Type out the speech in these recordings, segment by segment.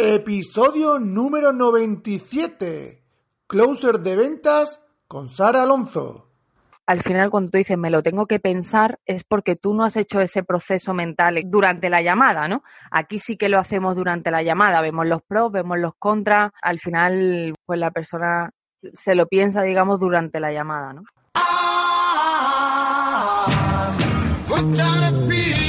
Episodio número 97. Closer de ventas con Sara Alonso. Al final, cuando tú dices me lo tengo que pensar, es porque tú no has hecho ese proceso mental durante la llamada, ¿no? Aquí sí que lo hacemos durante la llamada. Vemos los pros, vemos los contras. Al final, pues la persona se lo piensa, digamos, durante la llamada, ¿no? What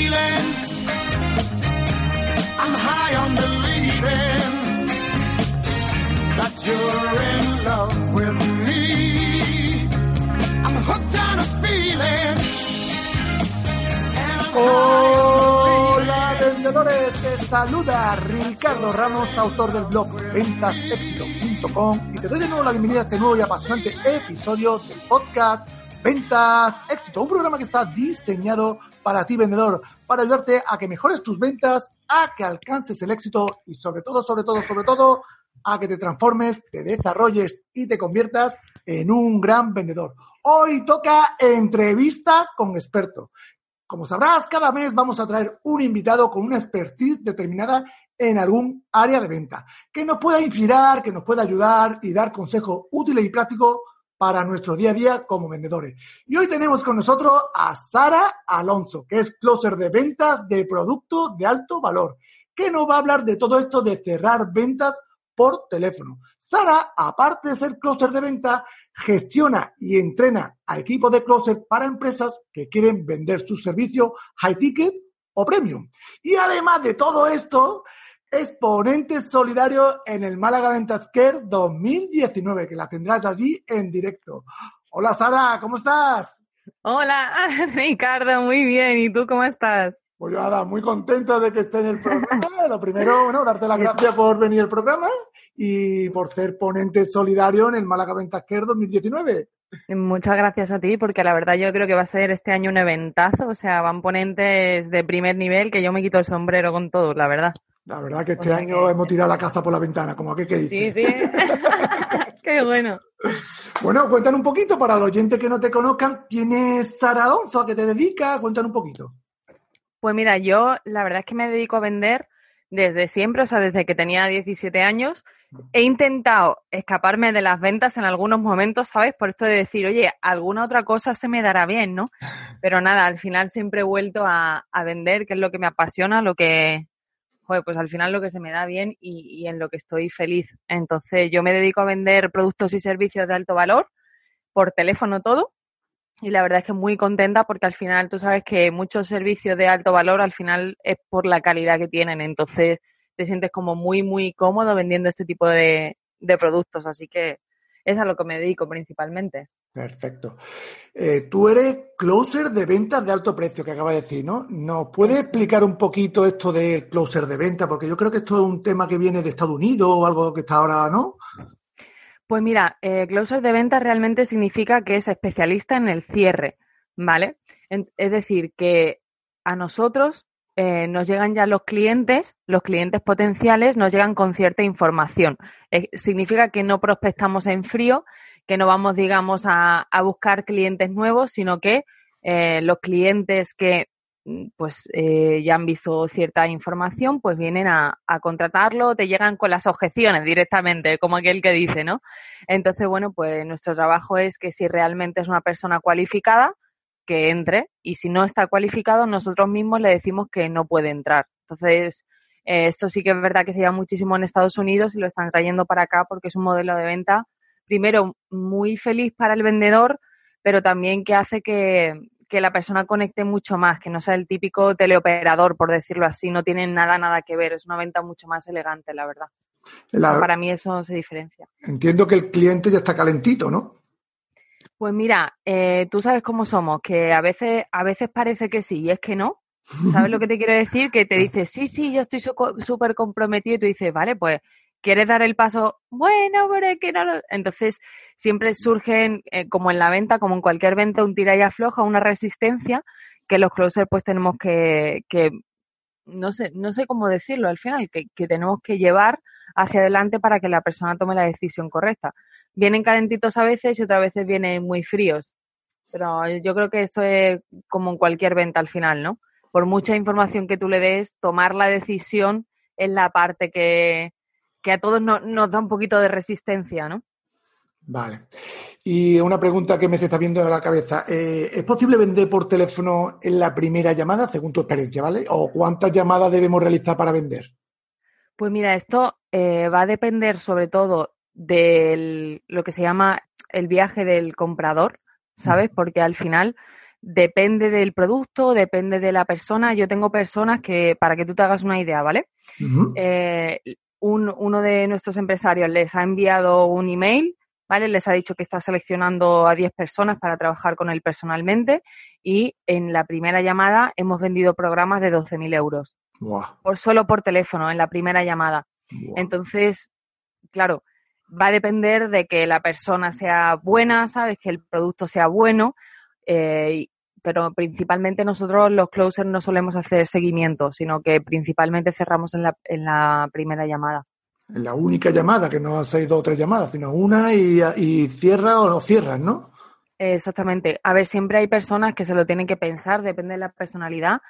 Hola vendedores, te saluda Ricardo Ramos, autor del blog ventasexito.com y te doy de nuevo la bienvenida a este nuevo y apasionante episodio del podcast Ventas Éxito, un programa que está diseñado para ti vendedor, para ayudarte a que mejores tus ventas, a que alcances el éxito y sobre todo, sobre todo, sobre todo, a que te transformes, te desarrolles y te conviertas en un gran vendedor. Hoy toca entrevista con experto. Como sabrás, cada mes vamos a traer un invitado con una expertise determinada en algún área de venta, que nos pueda inspirar, que nos pueda ayudar y dar consejos útiles y prácticos para nuestro día a día como vendedores. Y hoy tenemos con nosotros a Sara Alonso, que es closer de ventas de productos de alto valor, que nos va a hablar de todo esto de cerrar ventas por teléfono. Sara, aparte de ser closer de venta, gestiona y entrena a equipos de closer para empresas que quieren vender sus servicios high ticket o premium. Y además de todo esto, es ponente solidario en el Málaga Ventas Care 2019, que la tendrás allí en directo. Hola Sara, ¿cómo estás? Hola, Ricardo, muy bien. ¿Y tú cómo estás? Pues yo, nada, muy contento de que esté en el programa. Lo primero, bueno, darte las gracias por venir al programa y por ser ponente solidario en el Málaga Ventas Care 2019. Muchas gracias a ti, porque la verdad yo creo que va a ser este año un eventazo. O sea, van ponentes de primer nivel que yo me quito el sombrero con todos, la verdad. La verdad que este O sea año que- hemos tirado la caza por la ventana, como aquel que dice. Sí, sí. Qué bueno. Bueno, cuéntanos un poquito para los oyentes que no te conozcan, ¿quién es Sara Alonso? ¿A qué te dedicas? Cuéntanos un poquito. Pues mira, yo la verdad es que me dedico a vender desde siempre, o sea, desde que tenía 17 años. He intentado escaparme de las ventas en algunos momentos, ¿sabes? Por esto de decir, oye, alguna otra cosa se me dará bien, ¿no? Pero nada, al final siempre he vuelto a, a vender, que es lo que me apasiona, lo que, joder, pues al final lo que se me da bien y, y en lo que estoy feliz. Entonces, yo me dedico a vender productos y servicios de alto valor, por teléfono todo. Y la verdad es que muy contenta porque al final tú sabes que muchos servicios de alto valor al final es por la calidad que tienen. Entonces te sientes como muy, muy cómodo vendiendo este tipo de, de productos. Así que es a lo que me dedico principalmente. Perfecto. Eh, tú eres closer de ventas de alto precio, que acabas de decir, ¿no? ¿Nos puedes explicar un poquito esto de closer de venta? Porque yo creo que esto es un tema que viene de Estados Unidos o algo que está ahora, ¿no? Pues mira, eh, closer de venta realmente significa que es especialista en el cierre, ¿vale? Es decir, que a nosotros eh, nos llegan ya los clientes, los clientes potenciales nos llegan con cierta información. Eh, significa que no prospectamos en frío, que no vamos, digamos, a, buscar clientes nuevos, sino que eh, los clientes que pues eh, ya han visto cierta información, pues vienen a, a contratarlo, te llegan con las objeciones directamente, como aquel que dice, ¿no? Entonces, bueno, pues nuestro trabajo es que si realmente es una persona cualificada, que entre, y si no está cualificado, nosotros mismos le decimos que no puede entrar. Entonces, eh, esto sí que es verdad que se lleva muchísimo en Estados Unidos y lo están trayendo para acá porque es un modelo de venta, primero, muy feliz para el vendedor, pero también que hace que, que la persona conecte mucho más, que no sea el típico teleoperador, por decirlo así, no tiene nada, nada que ver, es una venta mucho más elegante, la verdad. La- Para mí eso se diferencia. entiendo que el cliente ya está calentito, ¿no? Pues mira, eh, tú sabes cómo somos, que a veces, a veces parece que sí y es que no. ¿Sabes lo que te quiero decir? Que te dice, sí, sí, yo estoy súper comprometido y tú dices, vale, pues, ¿quieres dar el paso? Bueno, pero es que no lo... Entonces, siempre surgen, eh, como en la venta, como en cualquier venta, un tira y afloja, una resistencia, que los closers pues tenemos que, no sé, no sé cómo decirlo al final, que tenemos que llevar hacia adelante para que la persona tome la decisión correcta. Vienen calentitos a veces y otras veces vienen muy fríos. Pero yo creo que esto es como en cualquier venta al final, ¿no? Por mucha información que tú le des, tomar la decisión es la parte que, que a todos no- nos da un poquito de resistencia, ¿no? Vale. Y una pregunta que me se está viendo a la cabeza. Eh, ¿Es posible vender por teléfono en la primera llamada, según tu experiencia, ¿vale? ¿O cuántas llamadas debemos realizar para vender? Pues mira, esto eh, va a depender sobre todo de lo que se llama el viaje del comprador, ¿sabes? Porque al final depende del producto, depende de la persona. Yo tengo personas que, para que tú te hagas una idea, ¿vale? Eh, un- uno de nuestros empresarios les ha enviado un email, ¿vale? Les ha dicho que está seleccionando a 10 personas para trabajar con él personalmente y en la primera llamada hemos vendido programas de 12.000 euros, por, solo por teléfono, en la primera llamada. Entonces, claro, va a depender de que la persona sea buena, ¿sabes? Que el producto sea bueno, eh, pero principalmente nosotros los closers no solemos hacer seguimiento, sino que principalmente cerramos en la, en la primera llamada. Es la única llamada, que no hacéis dos o tres llamadas, sino una y, y cierra o no cierras, ¿no? Exactamente. A ver, siempre hay personas que se lo tienen que pensar, depende de la personalidad,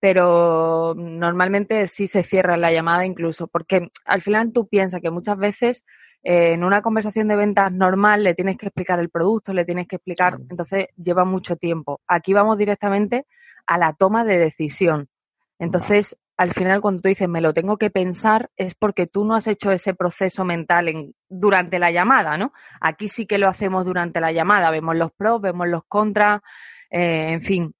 pero normalmente sí se cierra la llamada incluso, porque al final tú piensas que muchas veces eh, en una conversación de ventas normal le tienes que explicar el producto, le tienes que explicar, Claro. entonces lleva mucho tiempo. Aquí vamos directamente a la toma de decisión. Entonces, al final cuando tú dices me lo tengo que pensar es porque tú no has hecho ese proceso mental en, durante la llamada, ¿no? Aquí sí que lo hacemos durante la llamada, vemos los pros, vemos los contras, eh, en fin,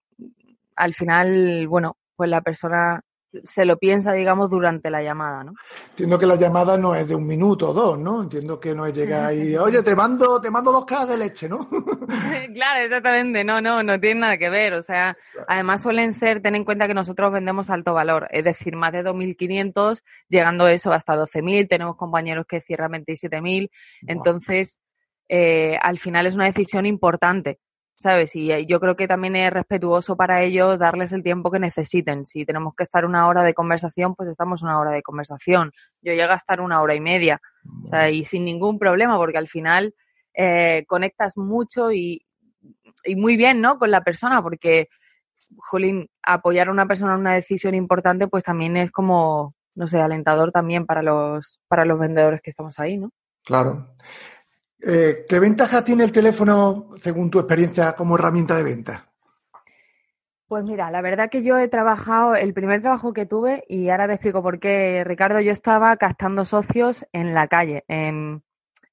al final, bueno, pues la persona se lo piensa, digamos, durante la llamada, ¿no? Entiendo que la llamada no es de un minuto o dos, ¿no? Entiendo que no es llegar y, oye, te mando, te mando dos cajas de leche, ¿no? claro, exactamente, no, no, no tiene nada que ver, o sea, además suelen ser, ten en cuenta que nosotros vendemos alto valor, es decir, más de 2.500, llegando eso hasta 12.000, tenemos compañeros que cierran 27.000, entonces, eh, al final es una decisión importante, ¿sabes? Y yo creo que también es respetuoso para ellos darles el tiempo que necesiten. Si tenemos que estar una hora de conversación, pues estamos una hora de conversación. Yo llego a estar una hora y media, o sea, y sin ningún problema, porque al final eh, conectas mucho y, y muy bien, ¿no? Con la persona, porque, jolín, apoyar a una persona en una decisión importante, pues también es como, no sé, alentador también para los, para los vendedores que estamos ahí, ¿no? Claro. Eh, ¿Qué ventaja tiene el teléfono, según tu experiencia, como herramienta de venta? Pues mira, la verdad que yo he trabajado, el primer trabajo que tuve, y ahora te explico por qué, Ricardo, yo estaba captando socios en la calle, en,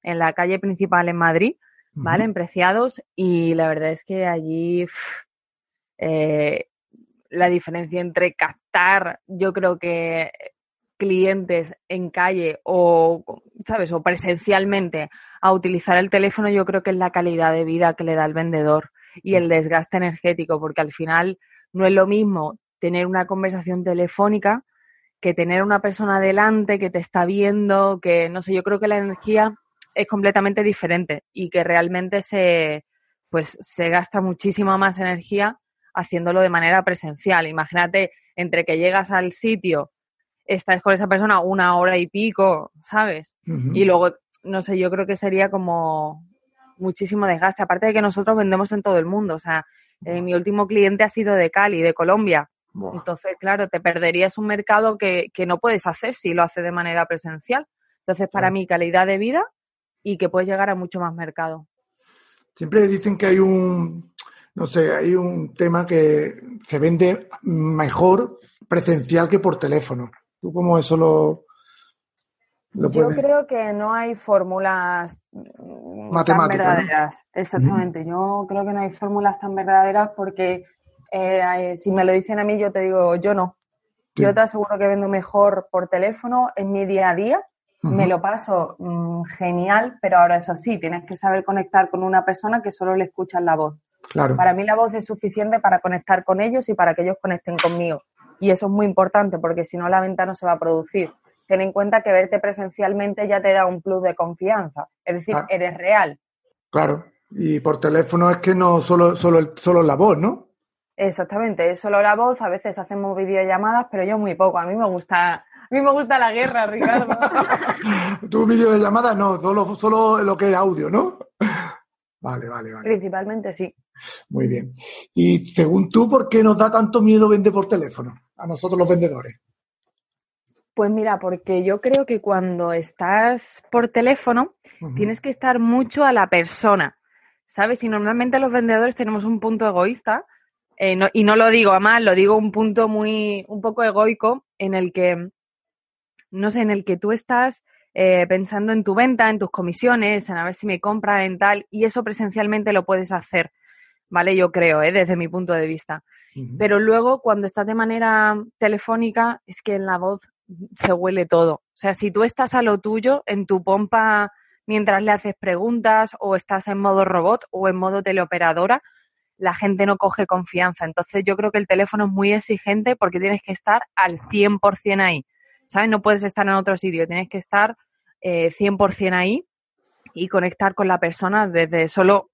en la calle principal en Madrid, ¿vale? En Preciados, y la verdad es que allí eh, la diferencia entre captar, yo creo que clientes en calle o, ¿sabes? O presencialmente a utilizar el teléfono, yo creo que es la calidad de vida que le da el vendedor y el desgaste energético, porque al final no es lo mismo tener una conversación telefónica que tener una persona delante que te está viendo, que no sé, yo creo que la energía es completamente diferente y que realmente se pues se gasta muchísima más energía haciéndolo de manera presencial. Imagínate entre que llegas al sitio, estás con esa persona una hora y pico, ¿sabes? Y luego, no sé, yo creo que sería como muchísimo desgaste. Aparte de que nosotros vendemos en todo el mundo. O sea, eh, mi último cliente ha sido de Cali, de Colombia. Entonces, claro, te perderías un mercado que, que no puedes hacer si lo haces de manera presencial. Entonces, para Claro. mí, calidad de vida y que puedes llegar a mucho más mercado. Siempre dicen que hay un, no sé, hay un tema que se vende mejor presencial que por teléfono. ¿Tú cómo eso lo, lo Yo creo que no hay fórmulas tan Matemáticas, ¿no? verdaderas. Exactamente. Yo creo que no hay fórmulas tan verdaderas porque eh, eh, si me lo dicen a mí, yo te digo, yo no. Sí. Yo te aseguro que vendo mejor por teléfono en mi día a día. Me lo paso mm, genial, pero ahora eso sí, tienes que saber conectar con una persona que solo le escuchas la voz. Claro. Para mí la voz es suficiente para conectar con ellos y para que ellos conecten conmigo. Y eso es muy importante porque si no la venta no se va a producir. Ten en cuenta que verte presencialmente ya te da un plus de confianza. Es decir, Ah. eres real. Claro. Y por teléfono es que no solo, solo, solo la voz, ¿no? Exactamente, es solo la voz, a veces hacemos videollamadas, pero yo muy poco. A mí me gusta, a mí me gusta la guerra, Ricardo. Tu vídeo de llamada no, solo, solo lo que es audio, ¿no? Vale, vale, vale. Principalmente sí. Muy bien. Y según tú, ¿por qué nos da tanto miedo vender por teléfono? A nosotros los vendedores. Pues mira, porque yo creo que cuando estás por teléfono tienes que estar mucho a la persona, ¿sabes? Y normalmente los vendedores tenemos un punto egoísta, eh, no- y no lo digo a mal, lo digo un punto muy, un poco egoico, en el que, no sé, en el que tú estás eh, pensando en tu venta, en tus comisiones, en a ver si me compra, en tal, y eso presencialmente lo puedes hacer, ¿vale? Yo creo, ¿eh? Desde mi punto de vista. Pero luego, cuando estás de manera telefónica, es que en la voz se huele todo. O sea, si tú estás a lo tuyo, en tu pompa, mientras le haces preguntas, o estás en modo robot o en modo teleoperadora, la gente no coge confianza. Entonces, yo creo que el teléfono es muy exigente porque tienes que estar al 100% ahí. ¿Sabes? No puedes estar en otro sitio, tienes que estar eh, 100% ahí y conectar con la persona desde solo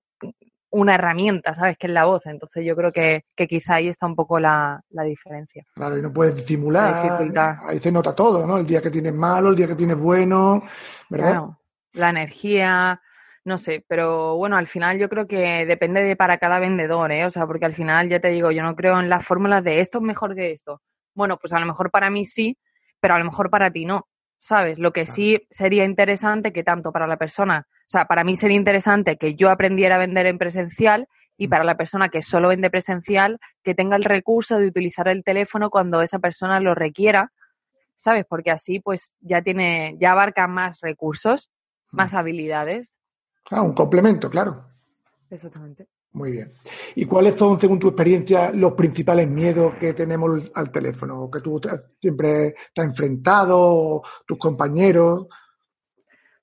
una herramienta, ¿sabes? Que es la voz. Entonces yo creo que, que quizá ahí está un poco la, la diferencia. Claro, y no puedes La disimular. Ahí se nota todo, ¿no? El día que tienes malo, el día que tienes bueno, ¿verdad? Claro, la energía, no sé, pero bueno, al final yo creo que depende de para cada vendedor, ¿eh? O sea, porque al final ya te digo, yo no creo en las fórmulas de esto es mejor que esto. Bueno, pues a lo mejor para mí sí, pero a lo mejor para ti no, ¿sabes? Lo que Claro. sí sería interesante que tanto para la persona, o sea, para mí sería interesante que yo aprendiera a vender en presencial y Mm. para la persona que solo vende presencial, que tenga el recurso de utilizar el teléfono cuando esa persona lo requiera, ¿sabes? Porque así pues ya tiene, ya abarca más recursos, más habilidades. Ah, un complemento, claro. Exactamente. Muy bien. ¿Y cuáles son, según tu experiencia, los principales miedos que tenemos al teléfono? ¿O que tú siempre te has enfrentado, tus compañeros?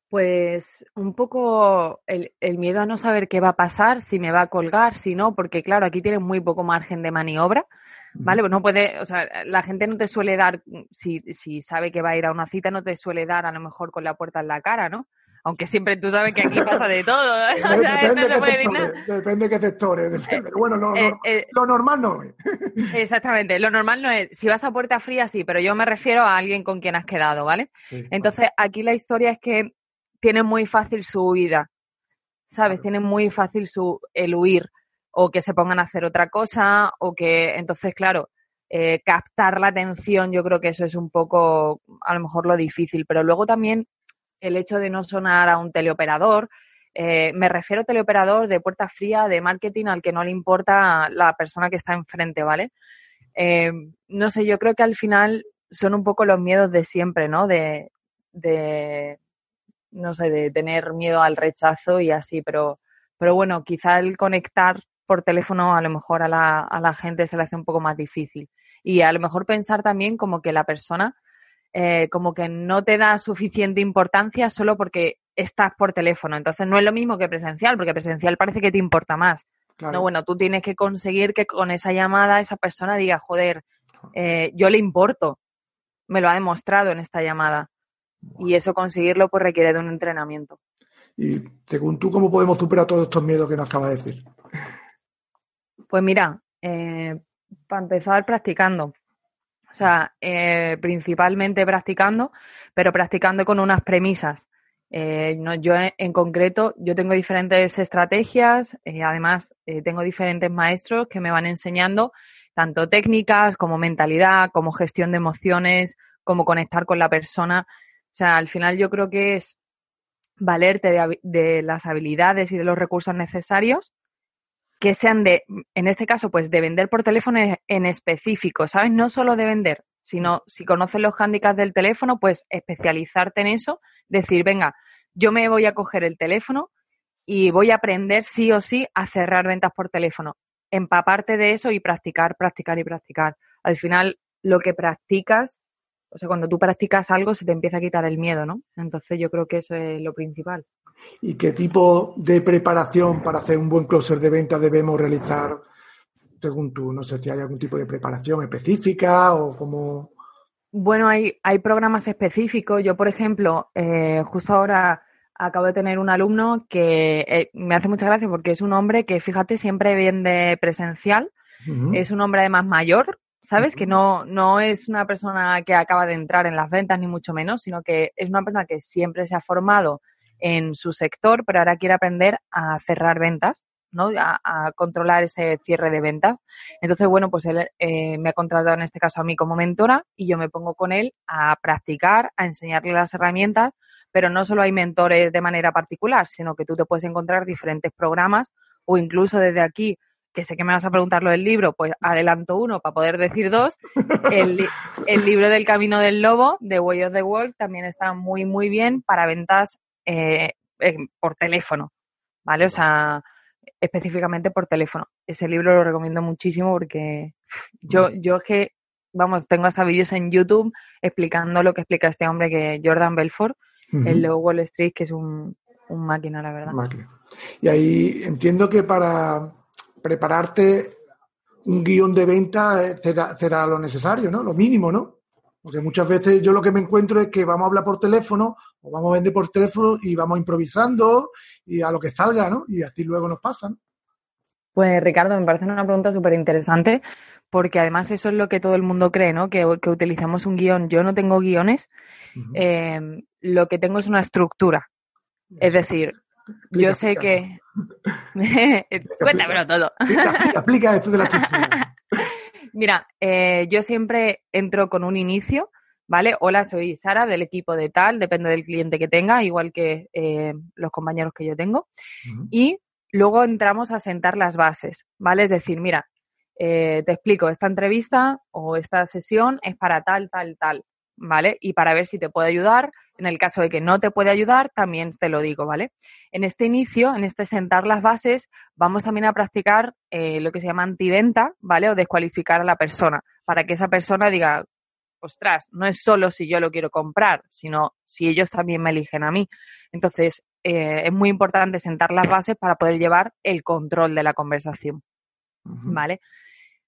Pues un poco el, el miedo a no saber qué va a pasar, si me va a colgar, si no, porque claro, aquí tienes muy poco margen de maniobra, ¿vale? Pues no puede, o sea, la gente no te suele dar, si, si sabe que va a ir a una cita, no te suele dar a lo mejor con la puerta en la cara, ¿no? Aunque siempre tú sabes que aquí pasa de todo, ¿eh? O sea, depende, no se qué puede decir nada. depende de qué sectores. depende. Pero bueno, lo, Eh, lo- eh, lo normal no es. Exactamente, lo normal no es, si vas a puerta fría sí, pero yo me refiero a alguien con quien has quedado, ¿vale? Entonces, aquí la historia es que tienen muy fácil su huida, ¿sabes? Claro. Tienen muy fácil su, el huir o que se pongan a hacer otra cosa o que, entonces, claro, eh, captar la atención, yo creo que eso es un poco, a lo mejor lo difícil, pero luego también el hecho de no sonar a un teleoperador, eh, me refiero a teleoperador de puerta fría, de marketing, al que no le importa la persona que está enfrente, ¿vale? Eh, no sé, yo creo que al final son un poco los miedos de siempre, ¿no? De, de no sé, de tener miedo al rechazo y así, pero, pero bueno, quizá el conectar por teléfono a lo mejor a la, a la gente se le hace un poco más difícil. Y a lo mejor pensar también como que la persona eh, como que no te da suficiente importancia solo porque estás por teléfono. Entonces no es lo mismo que presencial, porque presencial parece que te importa más. Claro. No, bueno, tú tienes que conseguir que con esa llamada esa persona diga, joder, eh, yo le importo. Me lo ha demostrado en esta llamada. Y eso conseguirlo pues requiere de un entrenamiento. Y según tú, ¿cómo podemos superar todos estos miedos que nos acabas de decir? Pues mira, eh, para empezar practicando. O sea, eh, principalmente practicando, pero practicando con unas premisas. Eh, no, yo en, concreto, yo tengo diferentes estrategias, eh, además eh, tengo diferentes maestros que me van enseñando tanto técnicas como mentalidad, como gestión de emociones, como conectar con la persona. O sea, al final yo creo que es valerte de las habilidades y de los recursos necesarios que sean de, en este caso, pues de vender por teléfono en- específico, ¿sabes? No solo de vender, sino si conoces los hándicaps del teléfono, pues especializarte en eso, decir, venga, yo me voy a coger el teléfono y voy a aprender sí o sí a cerrar ventas por teléfono. Empaparte de eso y practicar, practicar y practicar. Al final, lo que practicas, o sea, cuando tú practicas algo, se te empieza a quitar el miedo, ¿no? Entonces yo creo que eso es lo principal. ¿Y qué tipo de preparación para hacer un buen closer de venta debemos realizar según tú? No sé si hay algún tipo de preparación específica o cómo. Bueno, hay, hay programas específicos. Yo, por ejemplo, eh, justo ahora acabo de tener un alumno que eh, me hace mucha gracia porque es un hombre que, fíjate, siempre vende presencial. Es un hombre además mayor, ¿sabes? Que no, no es una persona que acaba de entrar en las ventas, ni mucho menos, sino que es una persona que siempre se ha formado en su sector, pero ahora quiere aprender a cerrar ventas. ¿no? A, a controlar ese cierre de ventas. Entonces, bueno, pues él eh, me ha contratado en este caso a mí como mentora y yo me pongo con él a practicar, a enseñarle las herramientas, pero no solo hay mentores de manera particular, sino que tú te puedes encontrar diferentes programas o incluso desde aquí que sé que me vas a preguntar lo del libro, pues adelanto uno para poder decir dos. El, li- el libro del Camino del Lobo, de Way of the Wolf, también está muy, muy bien para ventas eh, en- por teléfono, ¿vale? O sea, específicamente por teléfono. Ese libro lo recomiendo muchísimo porque yo, yo es que, vamos, tengo hasta vídeos en YouTube explicando lo que explica este hombre que Jordan Belfort, el de Wall Street, que es un, un máquina, la verdad. Máquina. Y ahí entiendo que para prepararte un guion de venta eh, será, será lo necesario, ¿no? Lo mínimo, ¿no? Porque muchas veces yo lo que me encuentro es que vamos a hablar por teléfono o vamos a vender por teléfono y vamos improvisando y a lo que salga, ¿no? Y así luego nos pasa, ¿no? Pues Ricardo, me parece una pregunta súper interesante porque además eso es lo que todo el mundo cree, ¿no? Que, que utilizamos un guion. Yo no tengo guiones, eh, lo que tengo es una estructura. Es decir, Explica, yo sé explica que... Cuéntamelo todo. Explica, explica esto de la estructura. Mira, eh, yo siempre entro con un inicio, ¿vale? Hola, soy Sara del equipo de tal, depende del cliente que tenga, igual que eh, los compañeros que yo tengo. Y luego entramos a sentar las bases, ¿vale? Es decir, mira, eh, te explico, esta entrevista o esta sesión es para tal, tal, tal, ¿vale? Y para ver si te puede ayudar, en el caso de que no te puede ayudar, también te lo digo, ¿vale? En este inicio, en este sentar las bases, vamos también a practicar eh, lo que se llama antiventa, ¿vale? O descualificar a la persona, para que esa persona diga, ostras, no es solo si yo lo quiero comprar, sino si ellos también me eligen a mí. Entonces, eh, es muy importante sentar las bases para poder llevar el control de la conversación. ¿vale?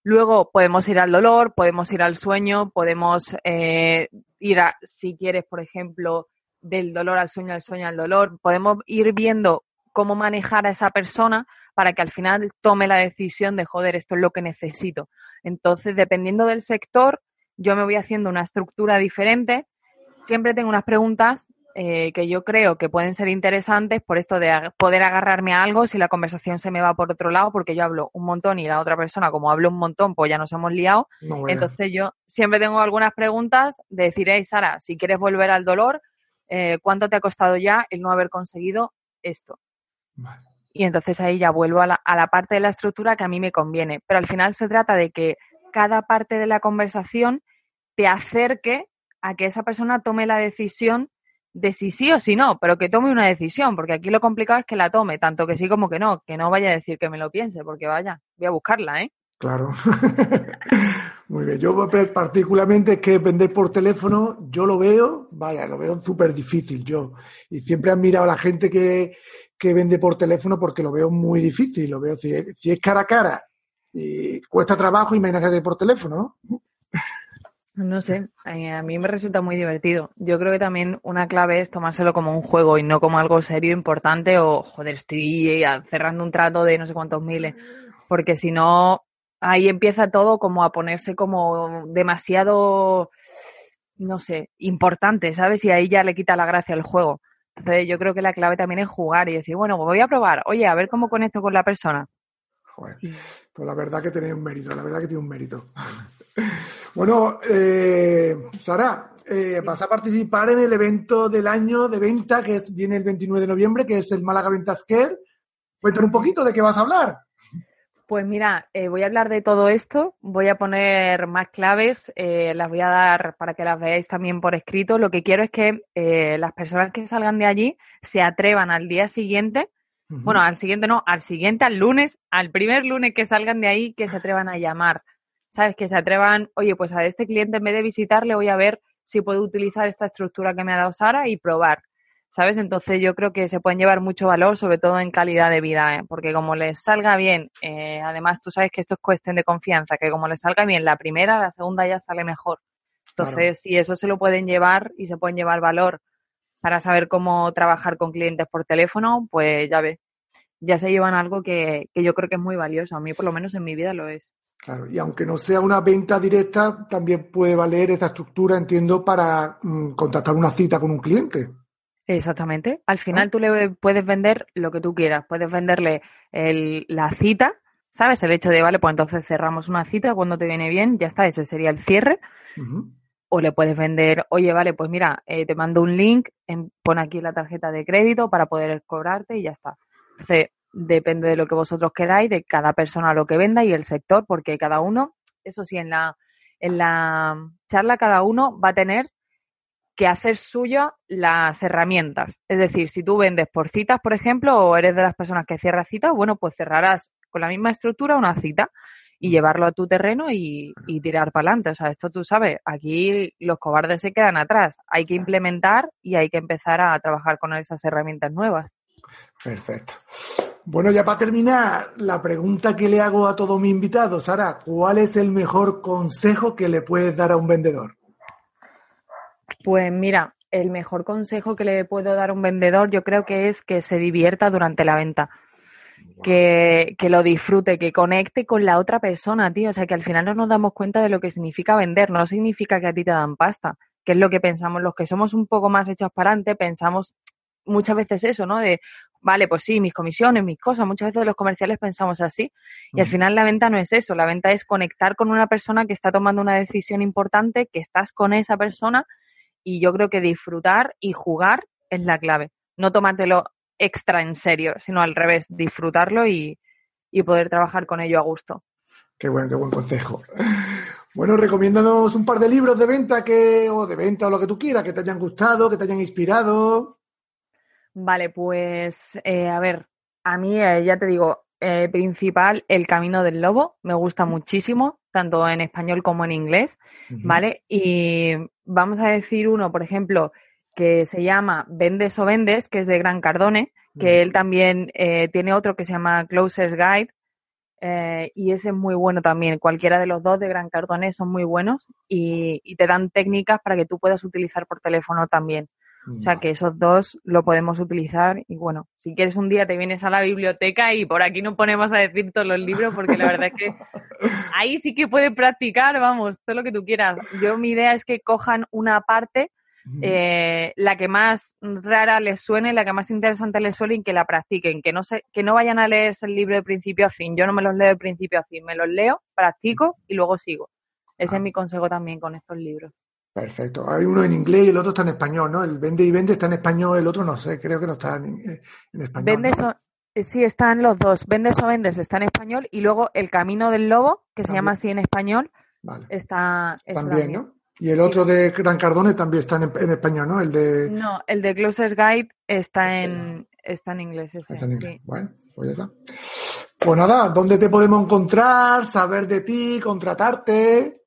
Luego podemos ir al dolor, podemos ir al sueño, podemos eh, ir a, si quieres, por ejemplo, del dolor al sueño, del sueño al dolor, podemos ir viendo cómo manejar a esa persona para que al final tome la decisión de, joder, esto es lo que necesito. Entonces, dependiendo del sector, yo me voy haciendo una estructura diferente. Siempre tengo unas preguntas eh, que yo creo que pueden ser interesantes por esto de ag- poder agarrarme a algo si la conversación se me va por otro lado, porque yo hablo un montón y la otra persona, como hablo un montón, pues ya nos hemos liado. No, bueno. Entonces yo siempre tengo algunas preguntas de decir, hey Sara, si quieres volver al dolor, eh, ¿cuánto te ha costado ya el no haber conseguido esto? Vale. Y entonces ahí ya vuelvo a la, a la parte de la estructura que a mí me conviene. Pero al final se trata de que cada parte de la conversación te acerque a que esa persona tome la decisión de si sí o si no, pero que tome una decisión, porque aquí lo complicado es que la tome, tanto que sí como que no, que no vaya a decir que me lo piense, porque vaya, voy a buscarla, ¿eh? Claro. Muy bien. Yo particularmente es que vender por teléfono, yo lo veo, vaya, lo veo súper difícil yo. Y siempre he admirado a la gente que, que vende por teléfono porque lo veo muy difícil. Lo veo, si, es- si es cara a cara y cuesta trabajo, imagínate por teléfono, ¿no? Sé, eh, a mí me resulta muy divertido. Yo creo que también una clave es tomárselo como un juego y no como algo serio, importante o, joder, estoy cerrando un trato de no sé cuántos miles. Porque si no, ahí empieza todo como a ponerse como demasiado, no sé, importante, ¿sabes? Y ahí ya le quita la gracia al juego. Entonces yo creo que la clave también es jugar y decir, bueno, pues voy a probar, oye, a ver cómo conecto con la persona. Joder, pues la verdad que tiene un mérito, la verdad que tiene un mérito. Bueno, eh, Sara, eh, vas a participar en el evento del año de venta que es- viene el 29 de noviembre, que es el Málaga Ventas Care. Cuéntanos un poquito de qué vas a hablar. Pues mira, eh, voy a hablar de todo esto, voy a poner más claves, eh, las voy a dar para que las veáis también por escrito. Lo que quiero es que eh, las personas que salgan de allí se atrevan al día siguiente, bueno, al siguiente no, al siguiente, al lunes, al primer lunes que salgan de ahí, que se atrevan a llamar, ¿sabes? Que se atrevan, oye, pues a este cliente en vez de visitarle voy a ver si puedo utilizar esta estructura que me ha dado Sara y probar. ¿sabes? Entonces yo creo que se pueden llevar mucho valor, sobre todo en calidad de vida, ¿eh? porque como les salga bien, eh, además tú sabes que esto es cuestión de confianza, que como les salga bien la primera, la segunda ya sale mejor. Entonces, Claro. si eso se lo pueden llevar y se pueden llevar valor para saber cómo trabajar con clientes por teléfono, pues ya ves, ya se llevan algo que, que yo creo que es muy valioso. A mí, por lo menos en mi vida, lo es. Claro, y aunque no sea una venta directa, también puede valer esta estructura, entiendo, para mm, contactar una cita con un cliente. Exactamente. Al final tú le puedes vender lo que tú quieras. Puedes venderle el- la cita, ¿sabes? El hecho de, vale, pues entonces cerramos una cita cuando te viene bien, ya está, ese sería el cierre. O le puedes vender, oye, vale, pues mira, eh, te mando un link, en- pon aquí la tarjeta de crédito para poder cobrarte y ya está. Entonces, depende de lo que vosotros queráis, de cada persona lo que venda y el sector, porque cada uno, eso sí, en la, en la charla cada uno va a tener que hacer suyo las herramientas. Es decir, si tú vendes por citas, por ejemplo, o eres de las personas que cierra citas, bueno, pues cerrarás con la misma estructura una cita y llevarlo a tu terreno y, y tirar para adelante. O sea, esto tú sabes, aquí los cobardes se quedan atrás. Hay que implementar y hay que empezar a trabajar con esas herramientas nuevas. Perfecto. Bueno, ya para terminar, la pregunta que le hago a todo mi invitado, Sara, ¿cuál es el mejor consejo que le puedes dar a un vendedor? Pues mira, el mejor consejo que le puedo dar a un vendedor yo creo que es que se divierta durante la venta. Que, que lo disfrute, que conecte con la otra persona, tío. O sea, que al final no nos damos cuenta de lo que significa vender. No significa que a ti te dan pasta, que es lo que pensamos. Los que somos un poco más hechos para adelante, pensamos muchas veces eso, ¿no? De, vale, pues sí, mis comisiones, mis cosas. Muchas veces los comerciales pensamos así. Y al final la venta no es eso. La venta es conectar con una persona que está tomando una decisión importante, que estás con esa persona y yo creo que disfrutar y jugar es la clave. No tomártelo extra en serio, sino al revés, disfrutarlo y, y poder trabajar con ello a gusto. Qué buen, qué buen consejo. Bueno, recomiéndanos un par de libros de venta que, o de venta o lo que tú quieras, que te hayan gustado, que te hayan inspirado. Vale, pues eh, a ver, a mí eh, ya te digo, eh, principal, El Camino del Lobo, me gusta muchísimo, tanto en español como en inglés. ¿vale? Y vamos a decir uno, por ejemplo, que se llama Vendes o Vendes, que es de Gran Cardone, que él también eh, tiene otro que se llama Closer's Guide, eh, y ese es muy bueno también. Cualquiera de los dos de Gran Cardone son muy buenos y, y te dan técnicas para que tú puedas utilizar por teléfono también. O sea que esos dos lo podemos utilizar y bueno, si quieres un día te vienes a la biblioteca y por aquí no ponemos a decir todos los libros porque la verdad es que ahí sí que puedes practicar, vamos, todo lo que tú quieras. Yo mi idea es que cojan una parte, eh, la que más rara les suene, la que más interesante les suene y que la practiquen, que no se, que no vayan a leerse el libro de principio a fin. Yo no me los leo de principio a fin, me los leo, practico y luego sigo. Ese Ah. es mi consejo también con estos libros. Perfecto. Hay uno en inglés y el otro está en español, ¿no? El vende y vende está en español, el otro no sé, creo que no está en, eh, en español. Vendes ¿no? o- eh, sí, están los dos. Vendes o vendes está en español y luego El Camino del Lobo, que se llama así en español, Vale. está, está También, ¿no? Y el otro de Gran Cardone también está en, en español, ¿no? El de... No, el de Closer's Guide está en, está en inglés ese, está en inglés. sí. Bueno, pues ya está. Pues nada, ¿dónde te podemos encontrar? Saber de ti, contratarte.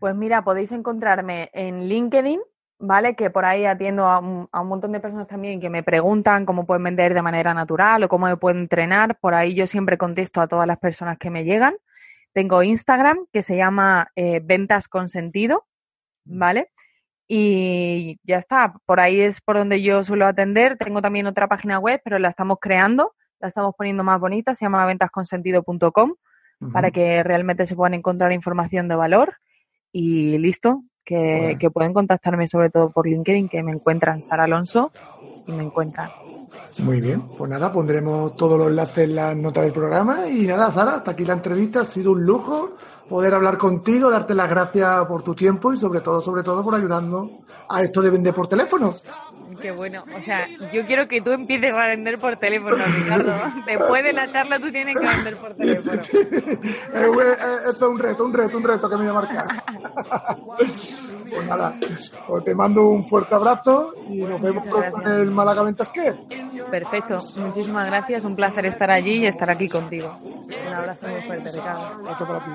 Pues mira, podéis encontrarme en LinkedIn, ¿vale? Que por ahí atiendo a un, a un montón de personas también que me preguntan cómo pueden vender de manera natural o cómo me pueden entrenar. Por ahí yo siempre contesto a todas las personas que me llegan. Tengo Instagram que se llama eh, Ventas con Sentido, ¿vale? Y ya está, por ahí es por donde yo suelo atender. Tengo también otra página web, pero la estamos creando, la estamos poniendo más bonita, se llama ventasconsentido.com para Ujú. que realmente se puedan encontrar información de valor y listo, que, Bueno. que pueden contactarme sobre todo por LinkedIn, que me encuentran Sara Alonso y me encuentran. Muy bien, pues nada, pondremos todos los enlaces en las notas del programa y nada, Sara, hasta aquí la entrevista, ha sido un lujo poder hablar contigo, darte las gracias por tu tiempo y sobre todo, sobre todo por ayudarnos a esto de vender por teléfono. Qué bueno, o sea, yo quiero que tú empieces a vender por teléfono, Ricardo. Después de la charla tú tienes que vender por teléfono. Eh, eh, esto es un reto, un reto, un reto que me voy a marcar. pues nada, pues te mando un fuerte abrazo y nos vemos gracias. el Málaga Ventas que. Perfecto, muchísimas gracias, un placer estar allí y estar aquí contigo. Un abrazo muy fuerte, Ricardo. Esto para ti.